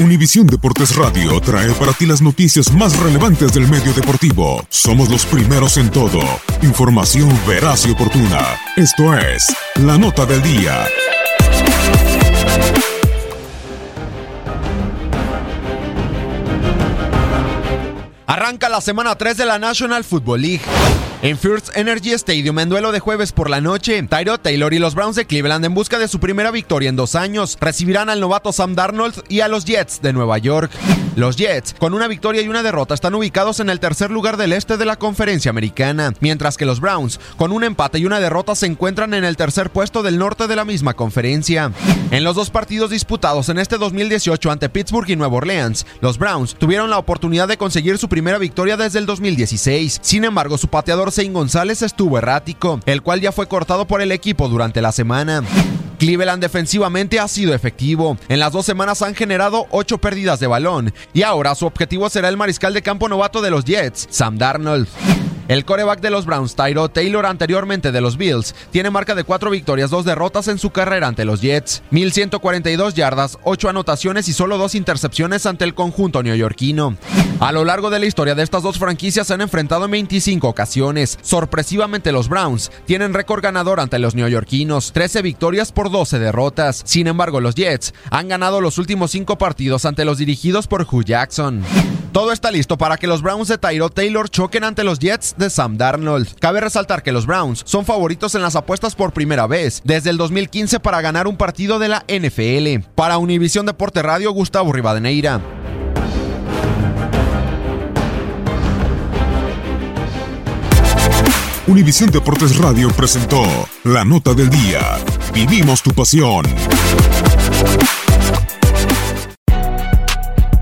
Univisión Deportes Radio trae para ti las noticias más relevantes del medio deportivo. Somos los primeros en todo. Información veraz y oportuna. Esto es La Nota del Día. Arranca la semana 3 de la National Football League. En First Energy Stadium, en duelo de jueves por la noche, Tyro Taylor y los Browns de Cleveland, en busca de su primera victoria en dos años, recibirán al novato Sam Darnold y a los Jets de Nueva York. Los Jets, con una victoria y una derrota, están ubicados en el tercer lugar del este de la conferencia americana, mientras que los Browns, con un empate y una derrota, se encuentran en el tercer puesto del norte de la misma conferencia. En los dos partidos disputados en este 2018 ante Pittsburgh y Nueva Orleans, los Browns tuvieron la oportunidad de conseguir su primera victoria desde el 2016. Sin embargo, su pateador González estuvo errático, el cual ya fue cortado por el equipo durante la semana. Cleveland defensivamente ha sido efectivo. En las dos semanas han generado ocho pérdidas de balón y ahora su objetivo será el mariscal de campo novato de los Jets, Sam Darnold. El coreback de los Browns, Tyro Taylor, anteriormente de los Bills, tiene marca de cuatro victorias, dos derrotas en su carrera ante los Jets. 1142 yardas, ocho anotaciones y solo dos intercepciones ante el conjunto neoyorquino. A lo largo de la historia de estas dos franquicias se han enfrentado en 25 ocasiones. Sorpresivamente los Browns tienen récord ganador ante los neoyorquinos, 13 victorias por 12 derrotas. Sin embargo, los Jets han ganado los últimos cinco partidos ante los dirigidos por Hugh Jackson. Todo está listo para que los Browns de Tyro Taylor choquen ante los Jets de Sam Darnold. Cabe resaltar que los Browns son favoritos en las apuestas por primera vez desde el 2015 para ganar un partido de la NFL. Para Univisión Deporte Radio, Gustavo Rivadeneira. Univisión Deportes Radio presentó La Nota del Día. Vivimos tu pasión.